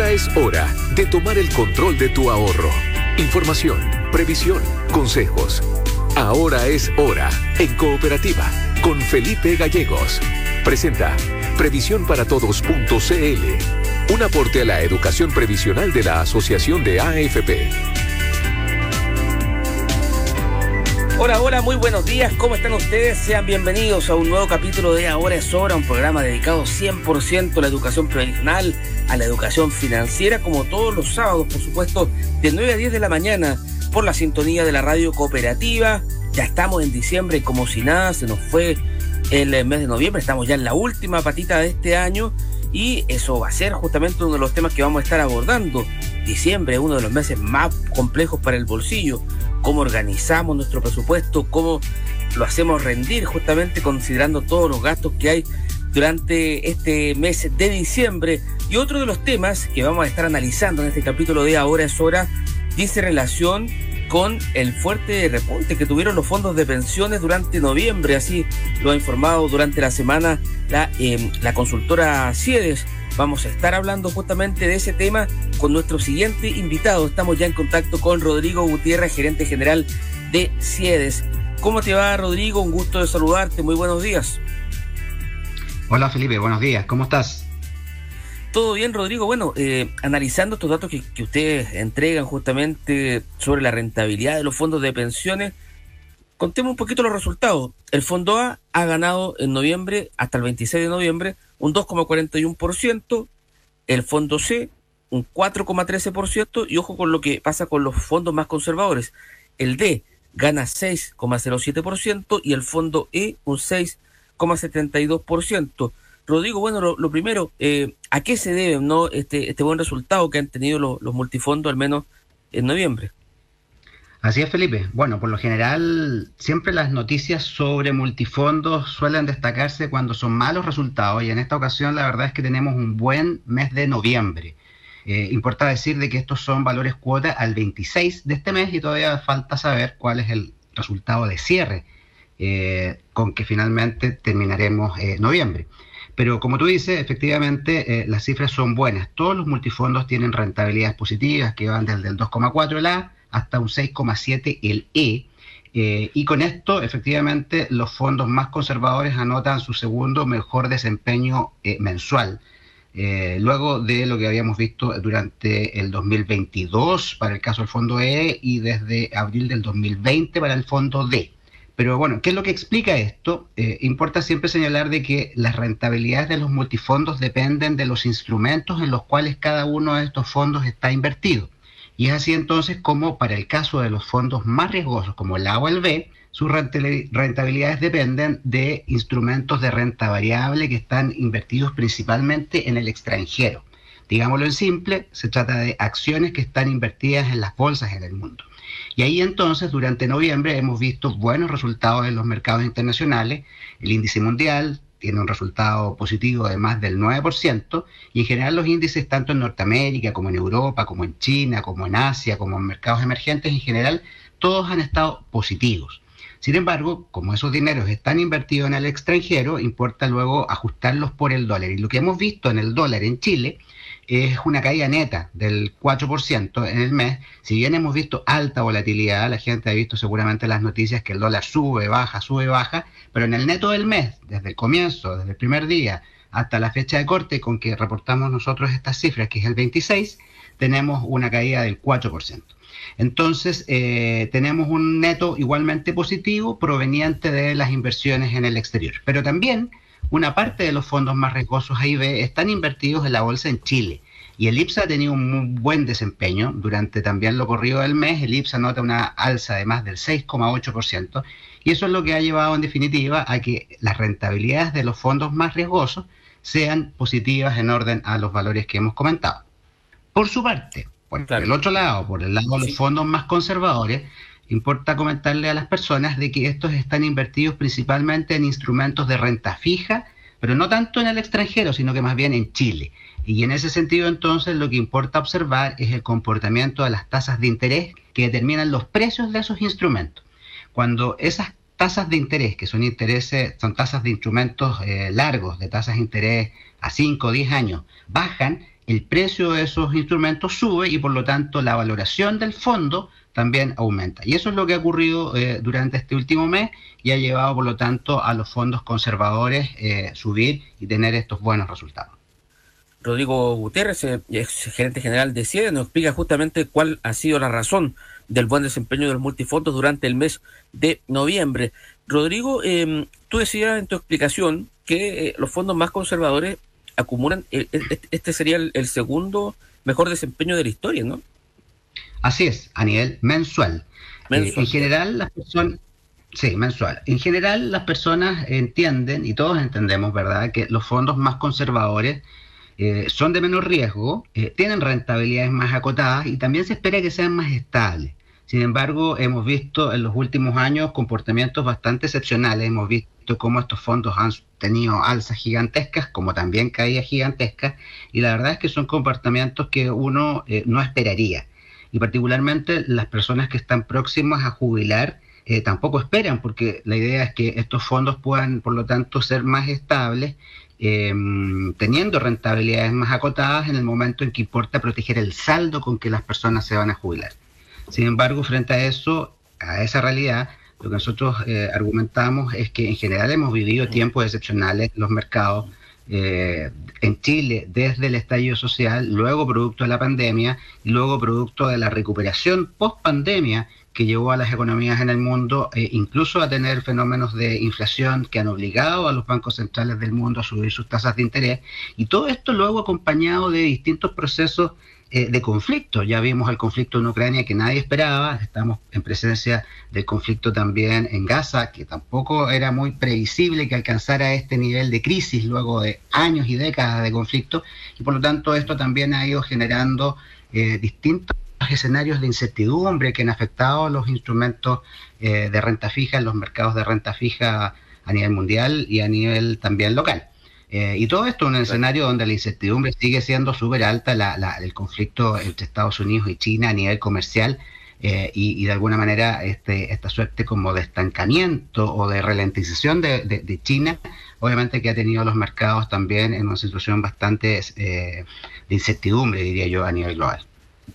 Ahora es hora de tomar el control de tu ahorro. Información, previsión, consejos. Ahora es hora en Cooperativa con Felipe Gallegos. Presenta previsiónparatodos.cl. Un aporte a la educación previsional de la Asociación de AFP. Hola, hola, muy buenos días. ¿Cómo están ustedes? Sean bienvenidos a un nuevo capítulo de Ahora es Hora, un programa dedicado 100% a la educación previsional, a la educación financiera, como todos los sábados, por supuesto, de 9 a 10 de la mañana, por la sintonía de la radio cooperativa. Ya estamos en diciembre, como si nada, se nos fue el mes de noviembre, estamos ya en la última patita de este año y eso va a ser justamente uno de los temas que vamos a estar abordando. Diciembre uno de los meses más complejos para el bolsillo cómo organizamos nuestro presupuesto, cómo lo hacemos rendir justamente considerando todos los gastos que hay durante este mes de diciembre. Y otro de los temas que vamos a estar analizando en este capítulo de Ahora es Hora dice relación con el fuerte repunte que tuvieron los fondos de pensiones durante noviembre, así lo ha informado durante la semana la, la consultora CIEDES. Vamos a estar hablando justamente de ese tema con nuestro siguiente invitado. Estamos ya en contacto con Rodrigo Gutiérrez, gerente general de CIEDES. ¿Cómo te va, Rodrigo? Un gusto de saludarte. Muy buenos días. Hola, Felipe. Buenos días. ¿Cómo estás? Todo bien, Rodrigo. Bueno, eh, analizando estos datos que, que, ustedes entregan justamente sobre la rentabilidad de los fondos de pensiones, contemos un poquito los resultados. El fondo A ha ganado en noviembre, hasta el 26 de noviembre, un 2,41%, el fondo C un 4,13% y ojo con lo que pasa con los fondos más conservadores. El D gana 6,07% y el fondo E un 6,72%. Rodrigo, bueno, lo, primero, eh, ¿a qué se debe no este, este buen resultado que han tenido los multifondos al menos en noviembre? Así es, Felipe. Bueno, por lo general, siempre las noticias sobre multifondos suelen destacarse cuando son malos resultados y en esta ocasión la verdad es que tenemos un buen mes de noviembre. Eh, importa decir de que estos son valores cuota al 26 de este mes y todavía falta saber cuál es el resultado de cierre eh, con que finalmente terminaremos eh, noviembre. Pero como tú dices, efectivamente las cifras son buenas. Todos los multifondos tienen rentabilidades positivas que van desde el 2,4 el A hasta un 6,7 el E. Eh, y con esto, efectivamente, los fondos más conservadores anotan su segundo mejor desempeño eh, mensual. Eh, luego de lo que habíamos visto durante el 2022 para el caso del fondo E y desde abril del 2020 para el fondo D. Pero bueno, ¿qué es lo que explica esto? importa siempre señalar de que las rentabilidades de los multifondos dependen de los instrumentos en los cuales cada uno de estos fondos está invertido. Y es así entonces como para el caso de los fondos más riesgosos como el A o el B, sus rentabilidades dependen de instrumentos de renta variable que están invertidos principalmente en el extranjero. Digámoslo en simple, se trata de acciones que están invertidas en las bolsas en el mundo. Y ahí entonces, durante noviembre, hemos visto buenos resultados en los mercados internacionales. El índice mundial tiene un resultado positivo de más del 9%, y en general los índices tanto en Norteamérica como en Europa, como en China, como en Asia, como en mercados emergentes, en general, todos han estado positivos. Sin embargo, como esos dineros están invertidos en el extranjero, importa luego ajustarlos por el dólar. Y lo que hemos visto en el dólar en Chile es una caída neta del 4% en el mes. Si bien hemos visto alta volatilidad, la gente ha visto seguramente las noticias que el dólar sube, baja, sube, baja, pero en el neto del mes, desde el comienzo, desde el primer día hasta la fecha de corte con que reportamos nosotros estas cifras, que es el 26, tenemos una caída del 4%. Entonces, eh, tenemos un neto igualmente positivo proveniente de las inversiones en el exterior. Pero también una parte de los fondos más riesgosos AIB están invertidos en la bolsa en Chile. Y el IPSA ha tenido un muy buen desempeño durante también lo corrido del mes. El IPSA nota una alza de más del 6,8%. Y eso es lo que ha llevado en definitiva a que las rentabilidades de los fondos más riesgosos sean positivas en orden a los valores que hemos comentado. Por su parte, por el otro lado, por el lado de los fondos más conservadores, Importa comentarle a las personas de que estos están invertidos principalmente en instrumentos de renta fija, pero no tanto en el extranjero, sino que más bien en Chile. Y en ese sentido, entonces, lo que importa observar es el comportamiento de las tasas de interés que determinan los precios de esos instrumentos. Cuando esas tasas de interés, que son intereses, son tasas de instrumentos eh, largos, de tasas de interés a 5 o 10 años, bajan, el precio de esos instrumentos sube y por lo tanto la valoración del fondo también aumenta. Y eso es lo que ha ocurrido eh, durante este último mes y ha llevado por lo tanto a los fondos conservadores eh, subir y tener estos buenos resultados. Rodrigo Gutiérrez, eh, gerente general de CIE, nos explica justamente cuál ha sido la razón del buen desempeño de los multifondos durante el mes de noviembre. Rodrigo, em, tú decías en tu explicación que los fondos más conservadores acumulan, eh, este sería el, segundo mejor desempeño de la historia, ¿no? Así es, a nivel mensual. en general, las personas, Sí, mensual. En general, las personas entienden, y todos entendemos, ¿verdad?, que los fondos más conservadores eh, son de menor riesgo, eh, tienen rentabilidades más acotadas y también se espera que sean más estables. Sin embargo, hemos visto en los últimos años comportamientos bastante excepcionales. Hemos visto cómo estos fondos han tenido alzas gigantescas, como también caídas gigantescas, y la verdad es que son comportamientos que uno eh, no esperaría. Y particularmente las personas que están próximas a jubilar tampoco esperan, porque la idea es que estos fondos puedan, por lo tanto, ser más estables eh, teniendo rentabilidades más acotadas en el momento en que importa proteger el saldo con que las personas se van a jubilar. Sin embargo, frente a eso, a esa realidad, lo que nosotros eh, argumentamos es que en general hemos vivido tiempos excepcionales en los mercados. Eh, en Chile desde el estallido social, luego producto de la pandemia y luego producto de la recuperación post pandemia que llevó a las economías en el mundo eh, incluso a tener fenómenos de inflación que han obligado a los bancos centrales del mundo a subir sus tasas de interés y todo esto luego acompañado de distintos procesos eh, de conflicto. Ya vimos el conflicto en Ucrania que nadie esperaba, estamos en presencia del conflicto también en Gaza, que tampoco era muy previsible que alcanzara este nivel de crisis luego de años y décadas de conflicto y por lo tanto esto también ha ido generando eh, distintos escenarios de incertidumbre que han afectado los instrumentos eh, de renta fija los mercados de renta fija a nivel mundial y a nivel también local. Eh, y todo esto en un escenario donde la incertidumbre sigue siendo súper alta, el conflicto entre Estados Unidos y China a nivel comercial eh, y, de alguna manera este, esta suerte como de estancamiento o de ralentización de, China, obviamente que ha tenido los mercados también en una situación bastante de incertidumbre, diría yo, a nivel global.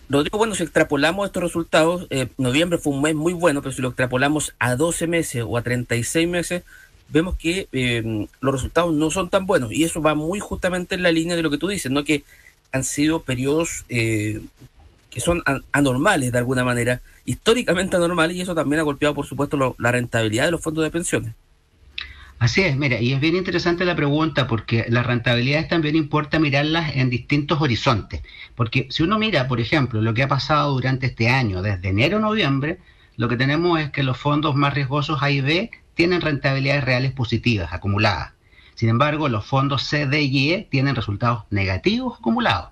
Rodrigo, bueno, si extrapolamos estos resultados, eh, noviembre fue un mes muy bueno, pero si lo extrapolamos a 12 meses o a 36 meses, vemos que eh, los resultados no son tan buenos. Y eso va muy justamente en la línea de lo que tú dices, ¿no? Que han sido periodos eh, que son anormales de alguna manera, históricamente anormales, y eso también ha golpeado, por supuesto, la rentabilidad de los fondos de pensiones. Así es, mira, y es bien interesante la pregunta porque las rentabilidades también importa mirarlas en distintos horizontes. Porque si uno mira, por ejemplo, lo que ha pasado durante este año, desde enero a noviembre, lo que tenemos es que los fondos más riesgosos A y B tienen rentabilidades reales positivas, acumuladas. Sin embargo, los fondos C, y E tienen resultados negativos acumulados.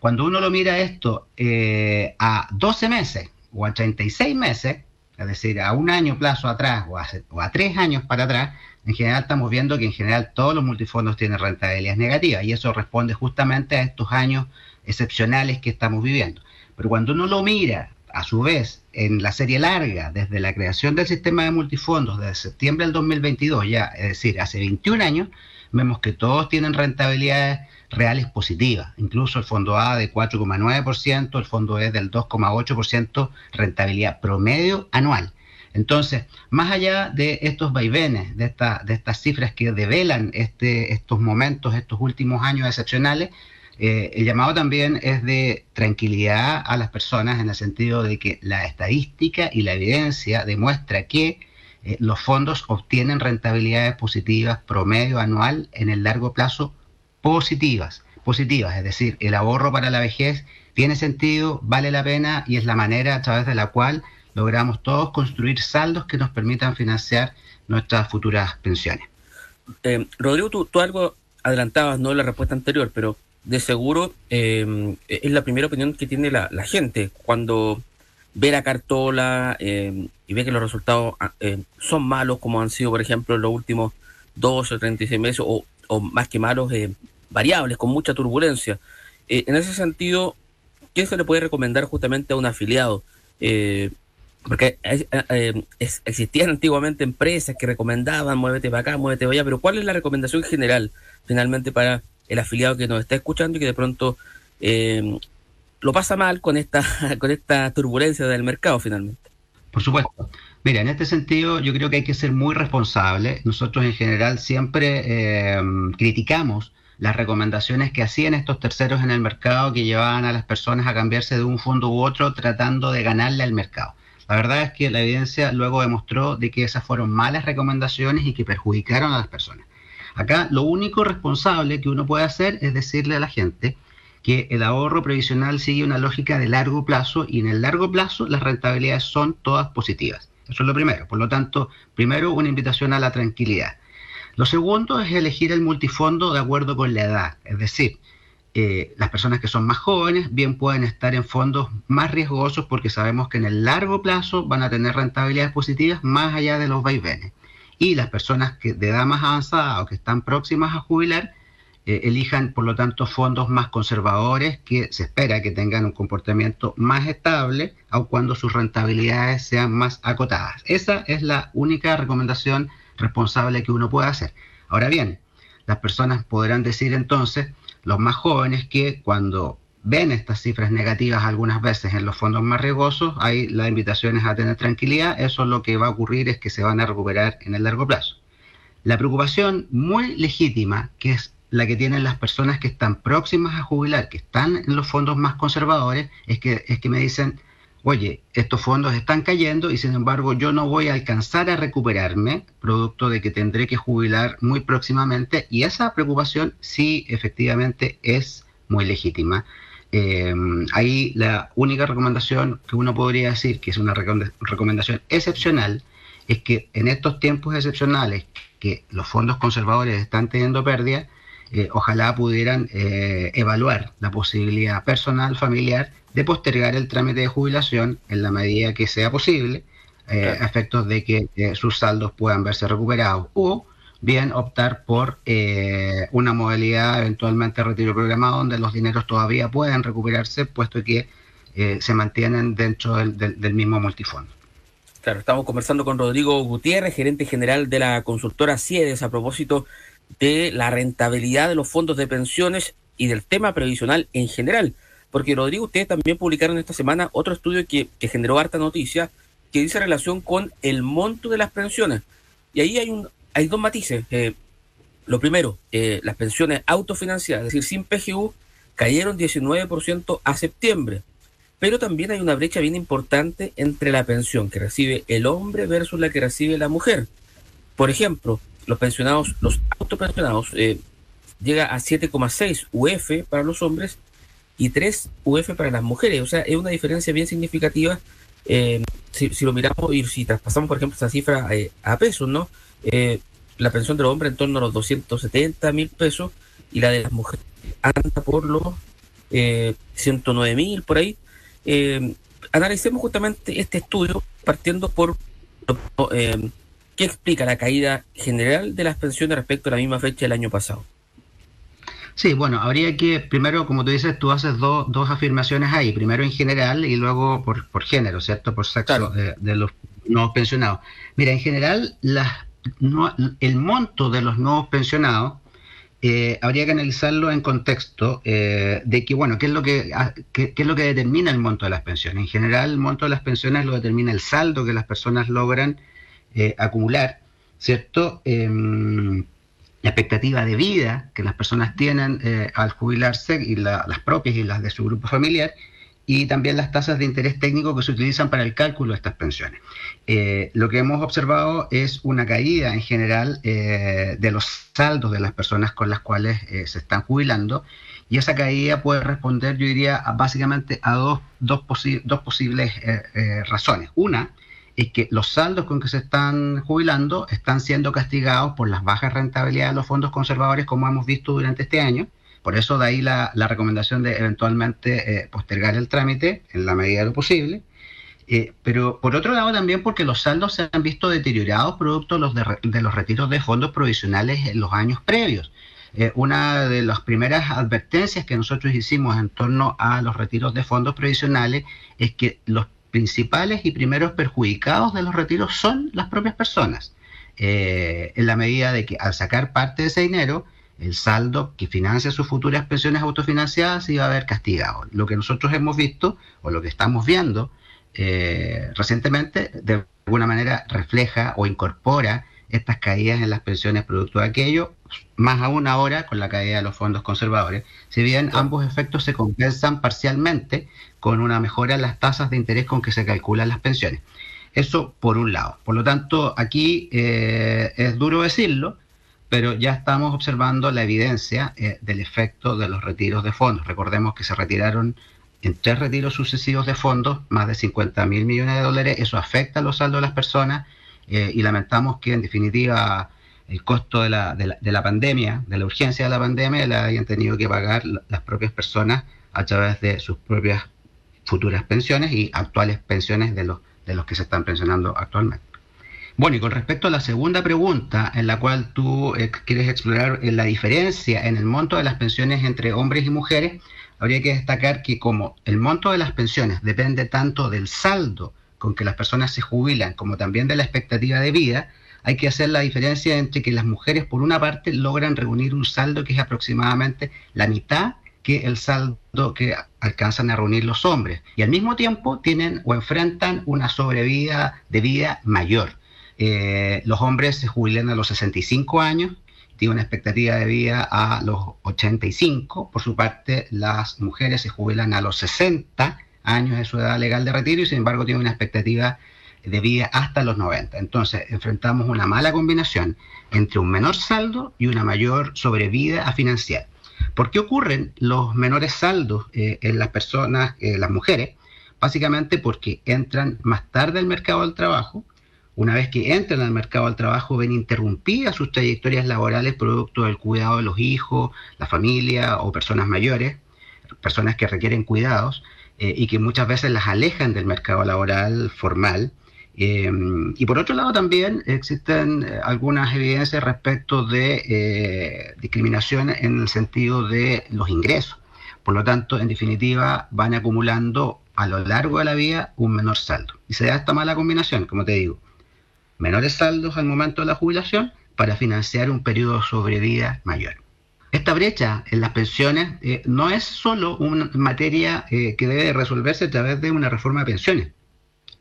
Cuando uno lo mira esto eh, a 12 meses o a 36 meses, es decir, a un año plazo atrás o a, o a tres años para atrás, en general estamos viendo que en general todos los multifondos tienen rentabilidades negativas y eso responde justamente a estos años excepcionales que estamos viviendo. Pero cuando uno lo mira, a su vez, en la serie larga, desde la creación del sistema de multifondos, desde septiembre del 2022 ya, es decir, hace 21 años, vemos que todos tienen rentabilidades reales positivas. Incluso el fondo A de 4,9%, el fondo E del 2,8%, rentabilidad promedio anual. Entonces, más allá de estos vaivenes, de, de estas cifras que develan este, estos momentos, estos últimos años excepcionales, eh, el llamado también es de tranquilidad a las personas en el sentido de que la estadística y la evidencia demuestra que eh, los fondos obtienen rentabilidades positivas promedio anual en el largo plazo positivas, positivas, es decir, el ahorro para la vejez tiene sentido, vale la pena y es la manera a través de la cual logramos todos construir saldos que nos permitan financiar nuestras futuras pensiones. Eh, Rodrigo, tú, algo adelantabas, no la respuesta anterior, pero de seguro eh, es la primera opinión que tiene la, gente cuando ve la cartola eh, y ve que los resultados ah, son malos, como han sido, por ejemplo, en los últimos 12 o 36 meses, o, o más que malos, variables, con mucha turbulencia. en ese sentido, ¿qué se le puede recomendar justamente a un afiliado? Porque eh, eh, existían antiguamente empresas que recomendaban muévete para acá, muévete para allá, pero ¿cuál es la recomendación general finalmente para el afiliado que nos está escuchando y que de pronto lo pasa mal con esta, con esta turbulencia del mercado finalmente. Por supuesto. Mira, en este sentido yo creo que hay que ser muy responsable. Nosotros en general siempre eh, criticamos las recomendaciones que hacían estos terceros en el mercado que llevaban a las personas a cambiarse de un fondo u otro tratando de ganarle al mercado. La verdad es que la evidencia luego demostró de que esas fueron malas recomendaciones y que perjudicaron a las personas. Acá lo único responsable que uno puede hacer es decirle a la gente que el ahorro previsional sigue una lógica de largo plazo y en el largo plazo las rentabilidades son todas positivas. Eso es lo primero. Por lo tanto, primero una invitación a la tranquilidad. Lo segundo es elegir el multifondo de acuerdo con la edad. Es decir, eh, las personas que son más jóvenes bien pueden estar en fondos más riesgosos porque sabemos que en el largo plazo van a tener rentabilidades positivas más allá de los vaivenes. Y las personas que de edad más avanzada o que están próximas a jubilar eh, elijan, por lo tanto, fondos más conservadores que se espera que tengan un comportamiento más estable, aun cuando sus rentabilidades sean más acotadas. Esa es la única recomendación responsable que uno puede hacer. Ahora bien, las personas podrán decir entonces, los más jóvenes, que cuando ven estas cifras negativas algunas veces en los fondos más riesgosos, ahí la invitación es a tener tranquilidad, eso lo que va a ocurrir es que se van a recuperar en el largo plazo. La preocupación muy legítima, que es la que tienen las personas que están próximas a jubilar, que están en los fondos más conservadores, es que, es que me dicen, oye, estos fondos están cayendo y sin embargo yo no voy a alcanzar a recuperarme, producto de que tendré que jubilar muy próximamente, y esa preocupación sí efectivamente es muy legítima. Eh, ahí la única recomendación que uno podría decir, que es una recomendación excepcional, es que en estos tiempos excepcionales que los fondos conservadores están teniendo pérdidas, eh, ojalá pudieran eh, evaluar la posibilidad personal, familiar, de postergar el trámite de jubilación en la medida que sea posible, eh, a efectos de que sus saldos puedan verse recuperados, o bien optar por una modalidad eventualmente retiro programado donde los dineros todavía pueden recuperarse, puesto que se mantienen dentro del, del mismo multifondo. Claro, estamos conversando con Rodrigo Gutiérrez, gerente general de la consultora CIEDES, a propósito de la rentabilidad de los fondos de pensiones y del tema previsional en general. Porque Rodrigo, ustedes también publicaron esta semana otro estudio que, generó harta noticia que dice relación con el monto de las pensiones. Y ahí hay, un, hay dos matices. Eh, lo primero, eh, las pensiones autofinanciadas, es decir, sin PGU, cayeron 19% a septiembre. Pero también hay una brecha bien importante entre la pensión que recibe el hombre versus la que recibe la mujer. Por ejemplo, los pensionados, los autopensionados, eh, llega a 7,6 UF para los hombres y 3 UF para las mujeres. O sea, es una diferencia bien significativa. Eh, si, lo miramos y si traspasamos, por ejemplo, esta cifra eh, a pesos, ¿no? la pensión de los hombres en torno a los 270 mil pesos y la de las mujeres anda por los 109 mil, por ahí. analicemos justamente este estudio partiendo por ¿Qué explica la caída general de las pensiones respecto a la misma fecha del año pasado? Sí, bueno, habría que, primero, como tú dices, tú haces dos afirmaciones ahí, primero en general y luego por, por género, ¿cierto? Por sexo de, los nuevos pensionados. Mira, en general, las, el monto de los nuevos pensionados eh, habría que analizarlo en contexto eh, de que, bueno, ¿qué es, lo que, ah, qué, es lo que determina el monto de las pensiones? En general, el monto de las pensiones lo determina el saldo que las personas logran eh, acumular, ¿cierto? La expectativa de vida que las personas tienen eh, al jubilarse, y las propias y las de su grupo familiar, y también las tasas de interés técnico que se utilizan para el cálculo de estas pensiones. Eh, lo que hemos observado es una caída en general de los saldos de las personas con las cuales se están jubilando y esa caída puede responder, yo diría, básicamente a dos, dos, dos posibles razones. Una, es que los saldos con que se están jubilando están siendo castigados por las bajas rentabilidades de los fondos conservadores como hemos visto durante este año. Por eso de ahí la, recomendación de eventualmente eh, postergar el trámite en la medida de lo posible. Eh, pero por otro lado también porque los saldos se han visto deteriorados producto de los, de, los retiros de fondos provisionales en los años previos. Eh, una de las primeras advertencias que nosotros hicimos en torno a los retiros de fondos provisionales es que los principales y primeros perjudicados de los retiros son las propias personas, eh, en la medida de que al sacar parte de ese dinero, el saldo que financia sus futuras pensiones autofinanciadas se iba a ver castigado. Lo que nosotros hemos visto, o lo que estamos viendo eh, recientemente, de alguna manera refleja o incorpora estas caídas en las pensiones producto de aquello, más aún ahora con la caída de los fondos conservadores, si bien ambos efectos se compensan parcialmente con una mejora en las tasas de interés con que se calculan las pensiones. Eso por un lado. Por lo tanto, aquí eh, es duro decirlo, pero ya estamos observando la evidencia eh, del efecto de los retiros de fondos. Recordemos que se retiraron en tres retiros sucesivos de fondos más de 50 mil millones de dólares. Eso afecta los saldos de las personas eh, y lamentamos que en definitiva el costo de la, de, la, pandemia, de la urgencia de la pandemia, la hayan tenido que pagar las propias personas a través de sus propias futuras pensiones y actuales pensiones de los de los que se están pensionando actualmente. Bueno, y con respecto a la segunda pregunta, en la cual tú eh, quieres explorar eh, la diferencia en el monto de las pensiones entre hombres y mujeres, habría que destacar que como el monto de las pensiones depende tanto del saldo con que las personas se jubilan como también de la expectativa de vida, hay que hacer la diferencia entre que las mujeres, por una parte, logran reunir un saldo que es aproximadamente la mitad que el saldo que alcanzan a reunir los hombres. Y al mismo tiempo tienen o enfrentan una sobrevida de vida mayor. Eh, los hombres se jubilan a los 65 años, tienen una expectativa de vida a los 85. Por su parte, las mujeres se jubilan a los 60 años de su edad legal de retiro y sin embargo tienen una expectativa de vida hasta los 90. Entonces, enfrentamos una mala combinación entre un menor saldo y una mayor sobrevida a financiar. ¿Por qué ocurren los menores saldos eh, en las personas, eh, las mujeres? Básicamente porque entran más tarde al mercado del trabajo. Una vez que entran al mercado del trabajo, ven interrumpidas sus trayectorias laborales producto del cuidado de los hijos, la familia o personas mayores, personas que requieren cuidados eh, y que muchas veces las alejan del mercado laboral formal eh, y por otro lado también existen eh, algunas evidencias respecto de eh, discriminación en el sentido de los ingresos. Por lo tanto, en definitiva, van acumulando a lo largo de la vida un menor saldo. Y se da esta mala combinación, como te digo, menores saldos al momento de la jubilación para financiar un periodo de sobrevida mayor. Esta brecha en las pensiones no es solo una materia que debe resolverse a través de una reforma de pensiones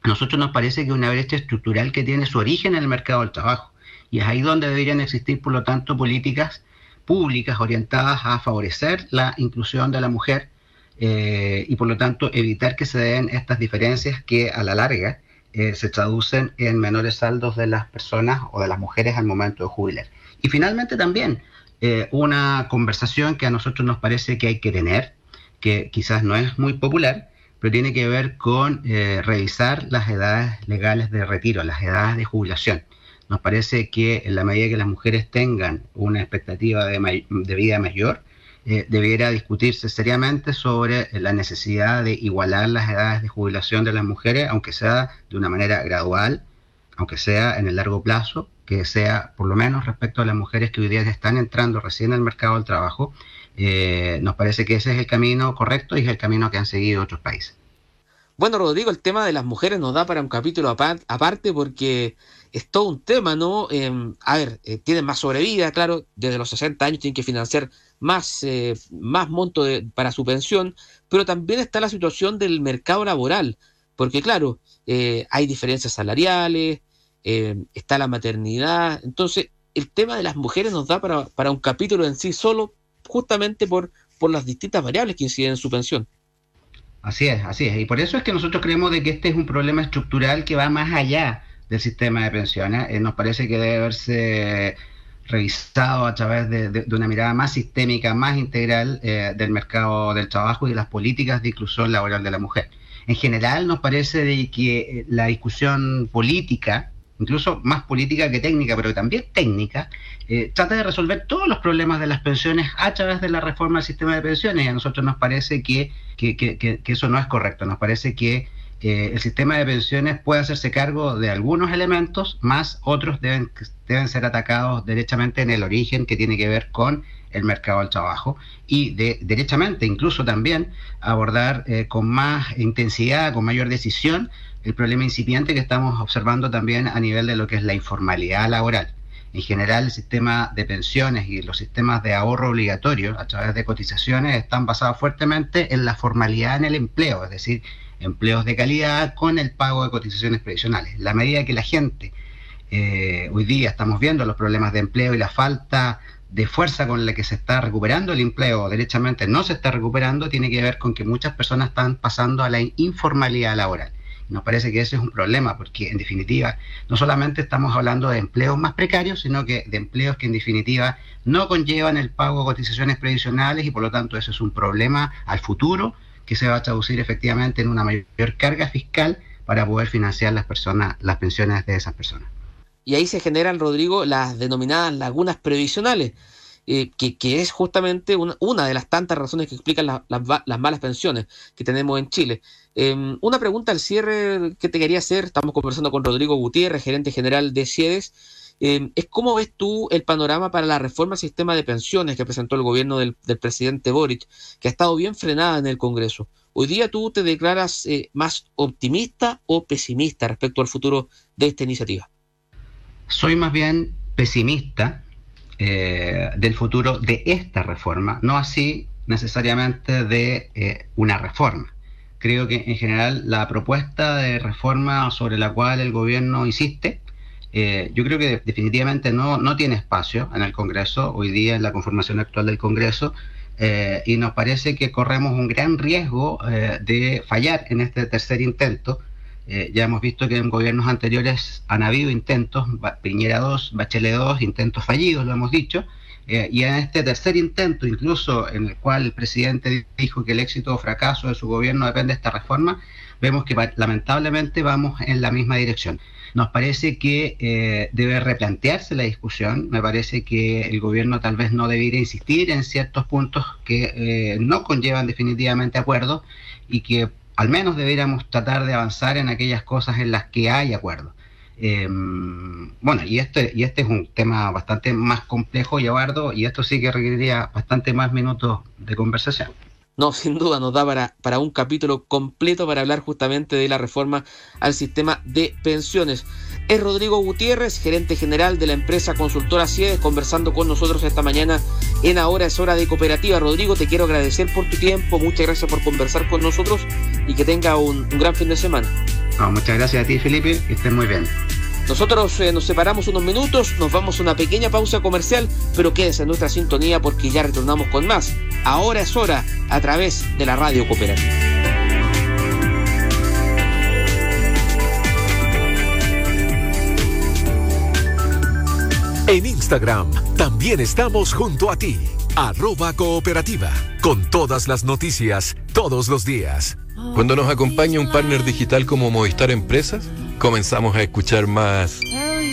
nosotros nos parece que una brecha estructural que tiene su origen en el mercado del trabajo. Y es ahí donde deberían existir, por lo tanto, políticas públicas orientadas a favorecer la inclusión de la mujer eh, y, por lo tanto, evitar que se den estas diferencias que a la larga eh, se traducen en menores saldos de las personas o de las mujeres al momento de jubilar. Y finalmente también eh, una conversación que a nosotros nos parece que hay que tener, que quizás no es muy popular, pero tiene que ver con eh, revisar las edades legales de retiro, las edades de jubilación. Nos parece que en la medida que las mujeres tengan una expectativa de, vida mayor, eh, debiera discutirse seriamente sobre la necesidad de igualar las edades de jubilación de las mujeres, aunque sea de una manera gradual, aunque sea en el largo plazo, que sea por lo menos respecto a las mujeres que hoy día están entrando recién al mercado del trabajo, eh, nos parece que ese es el camino correcto y es el camino que han seguido otros países. Bueno, Rodrigo, el tema de las mujeres nos da para un capítulo aparte porque es todo un tema, ¿no? Em, a ver, eh, tienen más sobrevida, claro, desde los 60 años tienen que financiar más, eh, más monto para su pensión, pero también está la situación del mercado laboral, porque claro, hay diferencias salariales, está la maternidad, entonces el tema de las mujeres nos da para, para un capítulo en sí solo justamente por, por las distintas variables que inciden en su pensión. Así es, así es. Y por eso es que nosotros creemos de que este es un problema estructural que va más allá del sistema de pensiones. Eh, nos parece que debe haberse revisado a través de, una mirada más sistémica, más integral eh, del mercado del trabajo y de las políticas de inclusión laboral de la mujer. En general nos parece de que eh, la discusión política incluso más política que técnica, pero también técnica, eh, trata de resolver todos los problemas de las pensiones a través de la reforma del sistema de pensiones. Y a nosotros nos parece que, eso no es correcto. Nos parece que eh, el sistema de pensiones puede hacerse cargo de algunos elementos, más otros deben, deben ser atacados derechamente en el origen que tiene que ver con el mercado del trabajo y de, derechamente incluso también abordar eh, con más intensidad, con mayor decisión, el problema incipiente que estamos observando también a nivel de lo que es la informalidad laboral. en general el sistema de pensiones y los sistemas de ahorro obligatorio a través de cotizaciones están basados fuertemente en la formalidad en el empleo, es decir, empleos de calidad con el pago de cotizaciones previsionales. La medida que la gente, eh, hoy día estamos viendo los problemas de empleo y la falta de fuerza con la que se está recuperando el empleo, derechamente no se está recuperando, tiene que ver con que muchas personas están pasando a la informalidad laboral. Nos parece que ese es un problema porque en definitiva no solamente estamos hablando de empleos más precarios, sino que de empleos que en definitiva no conllevan el pago de cotizaciones previsionales y por lo tanto eso es un problema al futuro que se va a traducir efectivamente en una mayor carga fiscal para poder financiar las personas, las pensiones de esas personas. Y ahí se generan, Rodrigo, las denominadas lagunas previsionales, eh, que, es justamente una, de las tantas razones que explican las malas pensiones que tenemos en Chile. Em, una pregunta al cierre que te quería hacer, estamos conversando con Rodrigo Gutiérrez, gerente general de CIEDES, em, es cómo ves tú el panorama para la reforma al sistema de pensiones que presentó el gobierno del, presidente Boric, que ha estado bien frenada en el Congreso. Hoy día tú te declaras eh, más optimista o pesimista respecto al futuro de esta iniciativa. Soy más bien pesimista eh, del futuro de esta reforma, no así necesariamente de eh, una reforma. Creo que en general la propuesta de reforma sobre la cual el gobierno insiste, eh, yo creo que definitivamente no, no tiene espacio en el Congreso, hoy día en la conformación actual del Congreso, y nos parece que corremos un gran riesgo de fallar en este tercer intento eh, ya hemos visto que en gobiernos anteriores han habido intentos, Piñera 2, Bachelet 2, intentos fallidos, lo hemos dicho, eh, y en este tercer intento, incluso en el cual el presidente dijo que el éxito o fracaso de su gobierno depende de esta reforma, vemos que lamentablemente vamos en la misma dirección. Nos parece que eh, debe replantearse la discusión, me parece que el gobierno tal vez no debiera insistir en ciertos puntos que no conllevan definitivamente acuerdos y que al menos deberíamos tratar de avanzar en aquellas cosas en las que hay acuerdo. Eh, bueno, y este, y este es un tema bastante más complejo y abardo, y esto sí que requeriría bastante más minutos de conversación. No, sin duda nos da para, para un capítulo completo para hablar justamente de la reforma al sistema de pensiones. Es Rodrigo Gutiérrez, gerente general de la empresa consultora CIEDES, conversando con nosotros esta mañana en Ahora es Hora de Cooperativa. Rodrigo, te quiero agradecer por tu tiempo, muchas gracias por conversar con nosotros y que tenga un, gran fin de semana. muchas gracias a ti, Felipe, que estés muy bien. Nosotros eh, nos separamos unos minutos, nos vamos a una pequeña pausa comercial, pero quédese en nuestra sintonía porque ya retornamos con más. Ahora es hora a través de la radio cooperativa. En Instagram también estamos junto a ti. Arroba cooperativa. Con todas las noticias, todos los días. Cuando nos acompaña un partner digital como Movistar Empresas, comenzamos a escuchar más.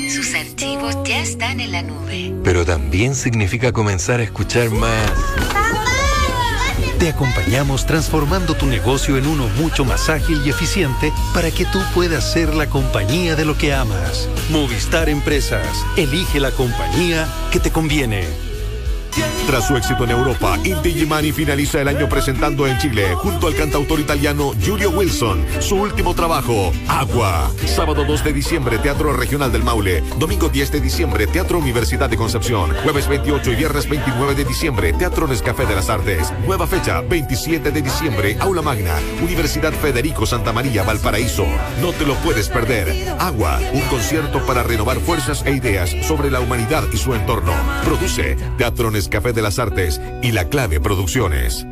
Sus archivos ya están en la nube. Pero también significa comenzar a escuchar más. Te acompañamos transformando tu negocio en uno mucho más ágil y eficiente para que tú puedas ser la compañía de lo que amas. Movistar Empresas. Elige la compañía que te conviene. Tras su éxito en Europa, Inti Gimani finaliza el año presentando en Chile, junto al cantautor italiano Giulio Wilson, su último trabajo, Agua. Sábado 2 de diciembre, Teatro Regional del Maule. Domingo 10 de diciembre, Teatro Universidad de Concepción. Jueves 28 y viernes 29 de diciembre, Teatro Nescafé de las Artes. Nueva fecha, 27 de diciembre, Aula Magna, Universidad Federico Santa María, Valparaíso. No te lo puedes perder. Agua, un concierto para renovar fuerzas e ideas sobre la humanidad y su entorno. Produce Teatro Nescafé Café de las Artes y La Clave Producciones.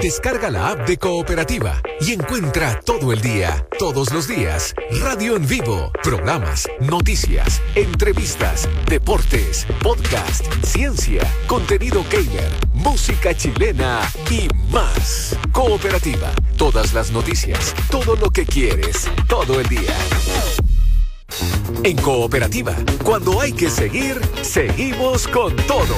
Descarga la app de Cooperativa y encuentra todo el día, todos los días, radio en vivo, programas, noticias, entrevistas, deportes, podcast, ciencia, contenido gamer, música chilena y más. Cooperativa, todas las noticias, todo lo que quieres, todo el día. En Cooperativa, cuando hay que seguir, seguimos con todo.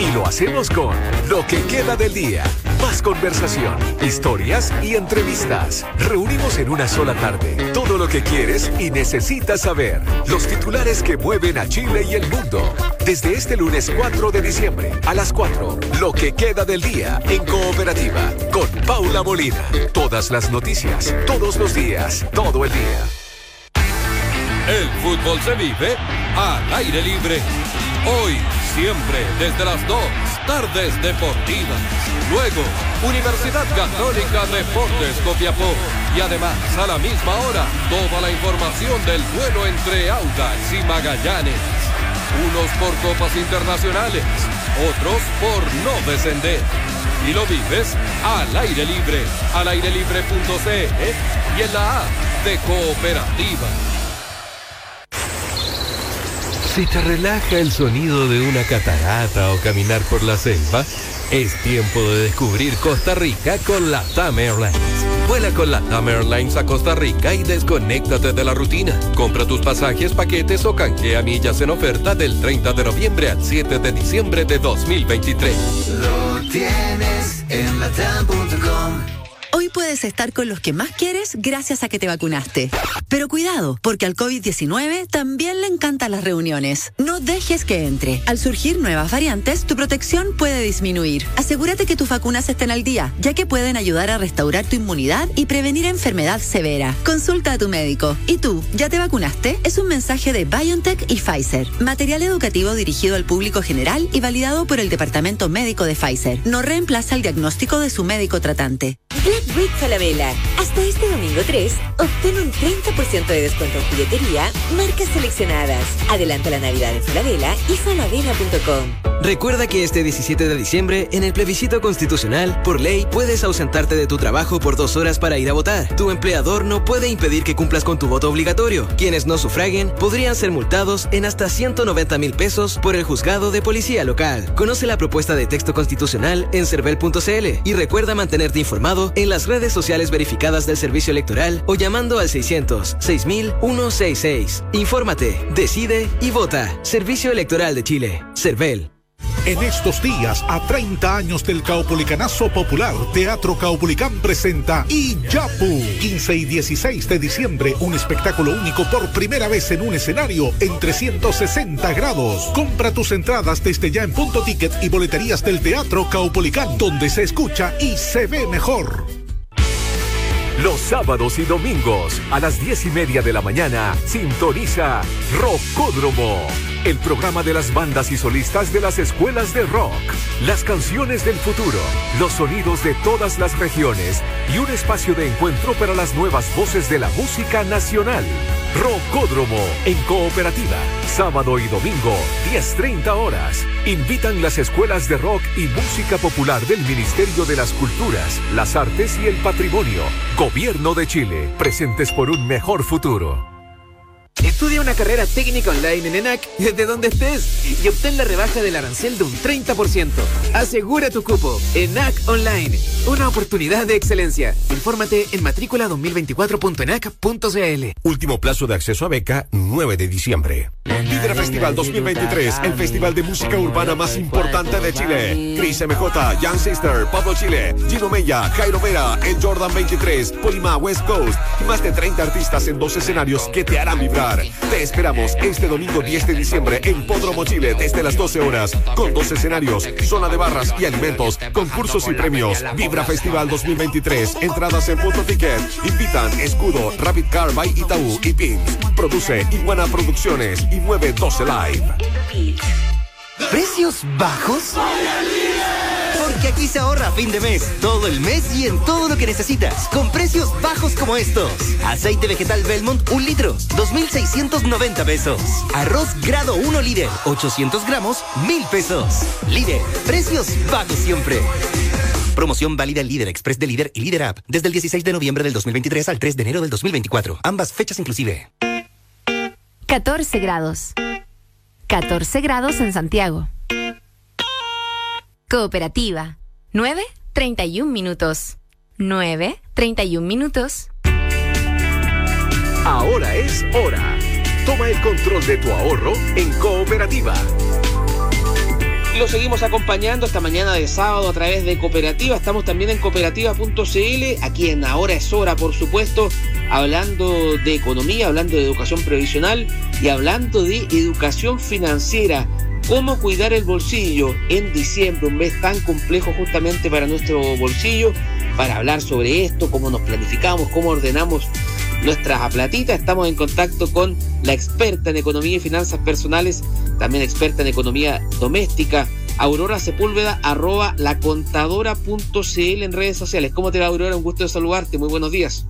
Y lo hacemos con lo que queda del día. Más conversación, historias y entrevistas. Reunimos en una sola tarde todo lo que quieres y necesitas saber. Los titulares que mueven a Chile y el mundo. Desde este lunes 4 de diciembre a las 4, lo que queda del día en Cooperativa con Paula Molina. Todas las noticias, todos los días, todo el día. El fútbol se vive al aire libre. Hoy, siempre, desde las 2, tardes deportivas. Luego, Universidad Católica Deportes Copiapó. Y además, a la misma hora, toda la información del duelo entre Audax y Magallanes. Unos por copas internacionales, otros por no descender. Y lo vives al aire libre, al airelibre.cl y en la app de Cooperativa. Si te relaja el sonido de una catarata o caminar por la selva, es tiempo de descubrir Costa Rica con la TAM Airlines. Vuela con la TAM Airlines a Costa Rica y desconéctate de la rutina. Compra tus pasajes, paquetes o canjea millas en oferta del 30 de noviembre al 7 de diciembre de 2023. Lo tienes en latam.com. Puedes estar con los que más quieres gracias a que te vacunaste. Pero cuidado, porque al COVID-19 también le encantan las reuniones. No dejes que entre. Al surgir nuevas variantes, tu protección puede disminuir. Asegúrate que tus vacunas estén al día, ya que pueden ayudar a restaurar tu inmunidad y prevenir enfermedad severa. Consulta a tu médico. ¿Y tú, ya te vacunaste? Es un mensaje de BioNTech y Pfizer. Material educativo dirigido al público general y validado por el Departamento Médico de Pfizer. No reemplaza el diagnóstico de su médico tratante. Black Week Falabella. Hasta este domingo 3, obtén un 30% de descuento en juguetería, marcas seleccionadas. Adelanta la Navidad en Falabella y falabella.com. Recuerda que este 17 de diciembre, en el plebiscito constitucional, por ley, puedes ausentarte de tu trabajo por dos horas para ir a votar. Tu empleador no puede impedir que cumplas con tu voto obligatorio. Quienes no sufraguen podrían ser multados en hasta 190 mil pesos por el juzgado de policía local. Conoce la propuesta de texto constitucional en cervel.cl y recuerda mantenerte informado en las redes sociales verificadas del servicio electoral o llamando al 600 6166. Infórmate, decide y vota. Servicio Electoral de Chile. Cervel. En estos días, a 30 años del Caupolicanazo Popular, Teatro Caupolicán presenta Iyapu. 15 y 16 de diciembre, un espectáculo único por primera vez en un escenario en 360 grados. Compra tus entradas desde ya en punto ticket y boleterías del Teatro Caupolicán, donde se escucha y se ve mejor. Los sábados y domingos a las 10 y media de la mañana sintoniza Rocódromo, el programa de las bandas y solistas de las escuelas de rock, las canciones del futuro, los sonidos de todas las regiones y un espacio de encuentro para las nuevas voces de la música nacional. Rocódromo en cooperativa, sábado y domingo, 10.30 horas. Invitan las escuelas de rock y música popular del Ministerio de las Culturas, las Artes y el Patrimonio. Gobierno de Chile, presentes por un mejor futuro. Estudia una carrera técnica online en ENAC desde donde estés y obtén la rebaja del arancel de un 30%. Asegura tu cupo. ENAC Online. Una oportunidad de excelencia. Infórmate en matrícula 2024.enac.cl. Último plazo de acceso a beca, 9 de diciembre. Líder Festival 2023, el festival de música urbana más importante de Chile. Chris MJ, Young Sister, Pablo Chile, Gino Mella, Jairo Vera, El Jordan 23, Polima West Coast y más de 30 artistas en dos escenarios que te harán vibrar. Te esperamos este domingo 10 de diciembre en Podromo Chile desde las 12 horas con dos escenarios, zona de barras y alimentos, concursos y premios. Vibra Festival 2023, entradas en punto ticket. Invitan Escudo, Rapid Car by Itaú y Pins. Produce Iguana Producciones y 912 Live. ¿Precios bajos? Porque aquí se ahorra fin de mes, todo el mes y en todo lo que necesitas, con precios bajos como estos. Aceite vegetal Belmont, un litro, 2,690 pesos. Arroz grado 1 líder, 800 gramos, 1,000 pesos. Líder, precios bajos siempre. Promoción válida en Líder Express de Líder y Líder App desde el 16 de noviembre del 2023 al 3 de enero del 2024. Ambas fechas inclusive. 14 grados. 14 grados en Santiago. Cooperativa. 9, 31 minutos. 9, 31 minutos. Ahora es hora. Toma el control de tu ahorro en Cooperativa. Lo seguimos acompañando esta mañana de sábado a través de Cooperativa. Estamos también en cooperativa.cl, aquí en Ahora es Hora, por supuesto, hablando de economía, hablando de educación previsional y hablando de educación financiera. Cómo cuidar el bolsillo en diciembre, un mes tan complejo justamente para nuestro bolsillo, para hablar sobre esto, cómo nos planificamos, cómo ordenamos nuestras platitas. Estamos en contacto con la experta en economía y finanzas personales, también experta en economía doméstica, Aurora Sepúlveda, arroba lacontadora.cl en redes sociales. ¿Cómo te va, Aurora? Un gusto de saludarte. Muy buenos días.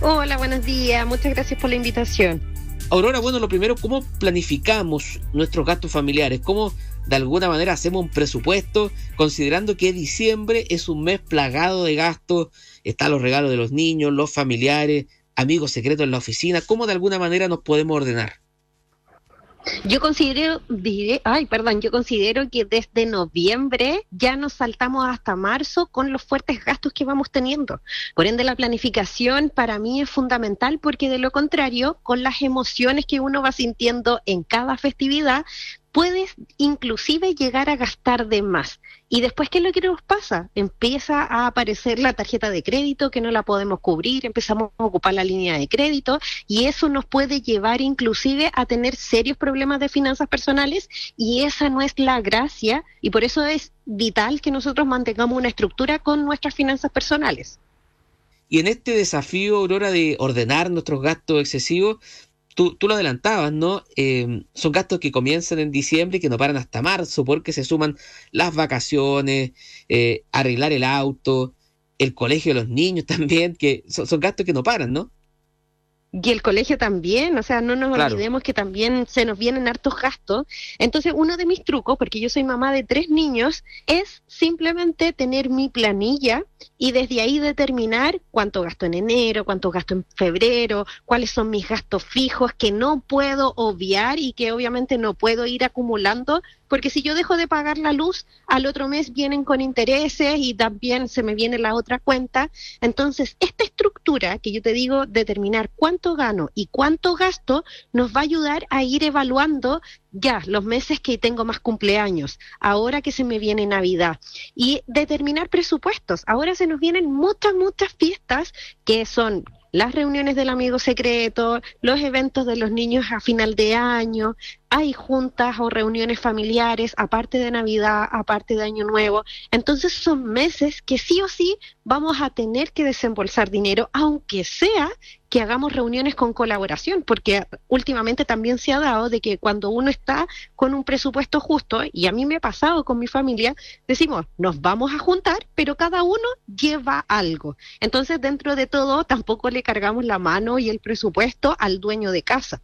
Hola, buenos días. Muchas gracias por la invitación. Aurora, bueno, lo primero, ¿cómo planificamos nuestros gastos familiares? ¿Cómo de alguna manera hacemos un presupuesto considerando que diciembre es un mes plagado de gastos? Están los regalos de los niños, los familiares, amigos secretos en la oficina. ¿Cómo de alguna manera nos podemos ordenar? Yo considero, diré, ay, perdón, yo considero que desde noviembre ya nos saltamos hasta marzo con los fuertes gastos que vamos teniendo. Por ende, la planificación para mí es fundamental porque de lo contrario, con las emociones que uno va sintiendo en cada festividad, puedes inclusive llegar a gastar de más. Y después, ¿qué es lo que nos pasa? Empieza a aparecer la tarjeta de crédito que no la podemos cubrir, empezamos a ocupar la línea de crédito y eso nos puede llevar inclusive a tener serios problemas de finanzas personales y esa no es la gracia y por eso es vital que nosotros mantengamos una estructura con nuestras finanzas personales. Y en este desafío, Aurora, de ordenar nuestros gastos excesivos, tú, lo adelantabas, ¿no? Em, son gastos que comienzan en diciembre y que no paran hasta marzo porque se suman las vacaciones, eh, arreglar el auto, el colegio de los niños también, que son gastos que no paran, ¿no? Y el colegio también, o sea, no nos olvidemos que también se nos vienen hartos gastos. Entonces, uno de mis trucos, porque yo soy mamá de tres niños, es simplemente tener mi planilla y desde ahí determinar cuánto gasto en enero, cuánto gasto en febrero, cuáles son mis gastos fijos que no puedo obviar y que obviamente no puedo ir acumulando porque si yo dejo de pagar la luz, al otro mes vienen con intereses y también se me viene la otra cuenta. Entonces, esta estructura que yo te digo, determinar cuánto gano y cuánto gasto, nos va a ayudar a ir evaluando ya los meses que tengo más cumpleaños, ahora que se me viene Navidad y determinar presupuestos. Ahora se nos vienen muchas, muchas fiestas que son las reuniones del amigo secreto, los eventos de los niños a final de año, hay juntas o reuniones familiares, aparte de Navidad, aparte de Año Nuevo. Entonces son meses que sí o sí vamos a tener que desembolsar dinero, aunque sea que hagamos reuniones con colaboración, porque últimamente también se ha dado de que cuando uno está con un presupuesto justo, y a mí me ha pasado con mi familia, decimos, nos vamos a juntar, pero cada uno lleva algo. Entonces, dentro de todo, tampoco le cargamos la mano y el presupuesto al dueño de casa.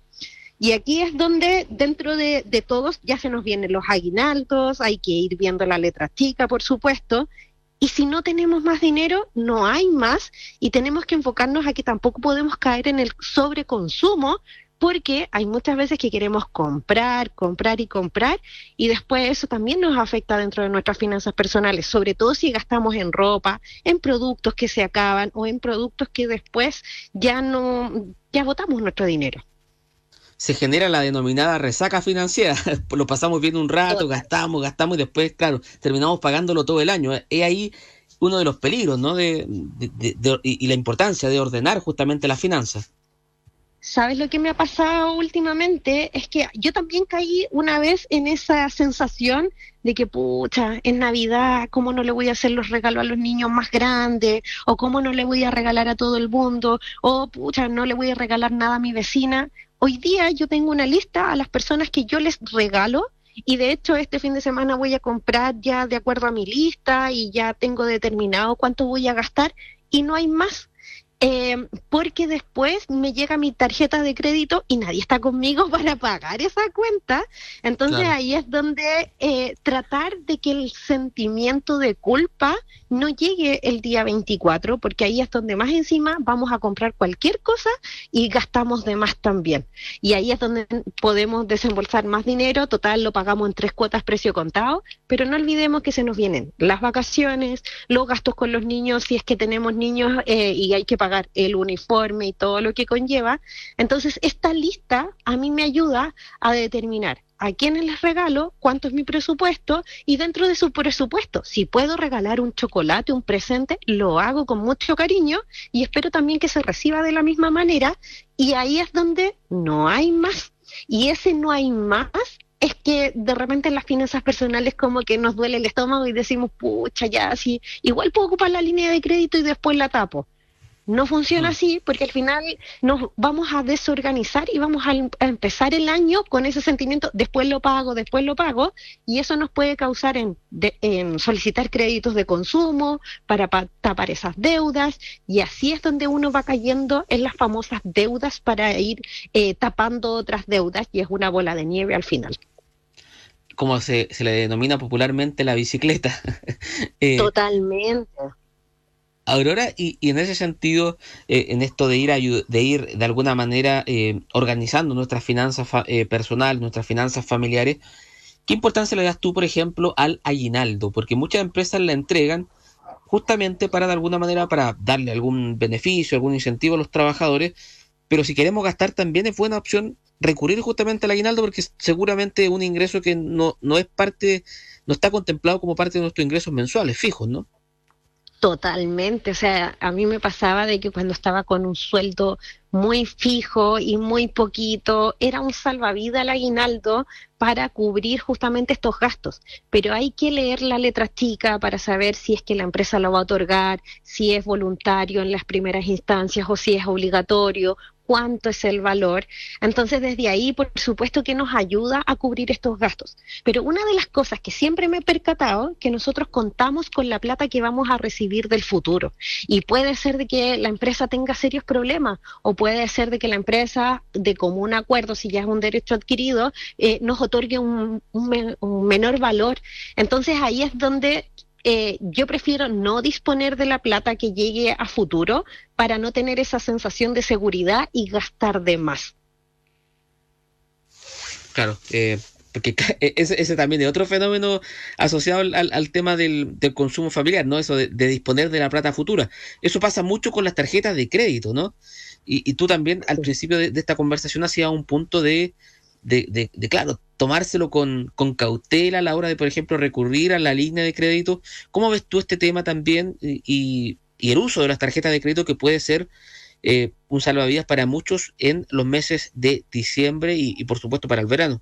Y aquí es donde dentro de, todos ya se nos vienen los aguinaldos, hay que ir viendo la letra chica, por supuesto, y si no tenemos más dinero, no hay más y tenemos que enfocarnos a que tampoco podemos caer en el sobreconsumo porque hay muchas veces que queremos comprar, comprar y comprar y después eso también nos afecta dentro de nuestras finanzas personales, sobre todo si gastamos en ropa, en productos que se acaban o en productos que después ya no ya botamos nuestro dinero se genera la denominada resaca financiera. Lo pasamos bien un rato, gastamos, gastamos y después, claro, terminamos pagándolo todo el año. Es ahí uno de los peligros, ¿no? De, y la importancia de ordenar justamente las finanzas. ¿Sabes lo que me ha pasado últimamente? Es que yo también caí una vez en esa sensación de que, pucha, en Navidad, ¿cómo no le voy a hacer los regalos a los niños más grandes? ¿O cómo no le voy a regalar a todo el mundo? ¿O, pucha, no le voy a regalar nada a mi vecina? Hoy día yo tengo una lista a las personas que yo les regalo y de hecho este fin de semana voy a comprar ya de acuerdo a mi lista y ya tengo determinado cuánto voy a gastar y no hay más. Eh, porque después me llega mi tarjeta de crédito y nadie está conmigo para pagar esa cuenta. Entonces ahí es donde eh, tratar de que el sentimiento de culpa no llegue el día 24, porque ahí es donde más encima vamos a comprar cualquier cosa y gastamos de más también. Y ahí es donde podemos desembolsar más dinero, total lo pagamos en tres cuotas precio contado, pero no olvidemos que se nos vienen las vacaciones, los gastos con los niños, si es que tenemos niños eh, y hay que pagar el uniforme y todo lo que conlleva. Entonces, esta lista a mí me ayuda a determinar a quiénes les regalo, cuánto es mi presupuesto y dentro de su presupuesto, si puedo regalar un chocolate, un presente, lo hago con mucho cariño y espero también que se reciba de la misma manera y ahí es donde no hay más. Y ese no hay más es que de repente en las finanzas personales como que nos duele el estómago y decimos, pucha, ya, sí, igual puedo ocupar la línea de crédito y después la tapo. No funciona mm. así porque al final nos vamos a desorganizar y vamos a, empezar el año con ese sentimiento, después lo pago, después lo pago, y eso nos puede causar en, solicitar créditos de consumo para tapar esas deudas, y así es donde uno va cayendo en las famosas deudas para ir eh, tapando otras deudas, y es una bola de nieve al final como se, se, le denomina popularmente la bicicleta. Eh, Totalmente. Aurora, y, en ese sentido, eh, en esto de ir, de ir de alguna manera eh, organizando nuestras finanzas eh, personales, nuestras finanzas familiares, ¿qué importancia le das tú, por ejemplo, al aguinaldo? Porque muchas empresas la entregan justamente para, de alguna manera, para darle algún beneficio, algún incentivo a los trabajadores, pero si queremos gastar también es buena opción recurrir justamente al aguinaldo porque seguramente es un ingreso que no, no es parte, no está contemplado como parte de nuestros ingresos mensuales fijos, ¿no? Totalmente, o sea, a mí me pasaba de que cuando estaba con un sueldo muy fijo y muy poquito, era un salvavidas el aguinaldo para cubrir justamente estos gastos. Pero hay que leer la letra chica para saber si es que la empresa lo va a otorgar, si es voluntario en las primeras instancias o si es obligatorio cuánto es el valor. Entonces, desde ahí, por supuesto que nos ayuda a cubrir estos gastos. Pero una de las cosas que siempre me he percatado, que nosotros contamos con la plata que vamos a recibir del futuro. Y puede ser de que la empresa tenga serios problemas o puede ser de que la empresa, de común acuerdo, si ya es un derecho adquirido, eh, nos otorgue un, un menor valor. Entonces, ahí es donde eh, yo prefiero no disponer de la plata que llegue a futuro para no tener esa sensación de seguridad y gastar de más. Claro, eh, porque e-, ese, también es otro fenómeno asociado al, tema del, consumo familiar, ¿no? Eso de, disponer de la plata futura. Eso pasa mucho con las tarjetas de crédito, ¿no? Y, tú también al principio de, de, esta conversación hacías un punto de, de, de, claro, tomárselo con, con, cautela a la hora de, por ejemplo, recurrir a la línea de crédito. ¿Cómo ves tú este tema también y, y el uso de las tarjetas de crédito que puede ser eh, un salvavidas para muchos en los meses de diciembre y, y, por supuesto, para el verano?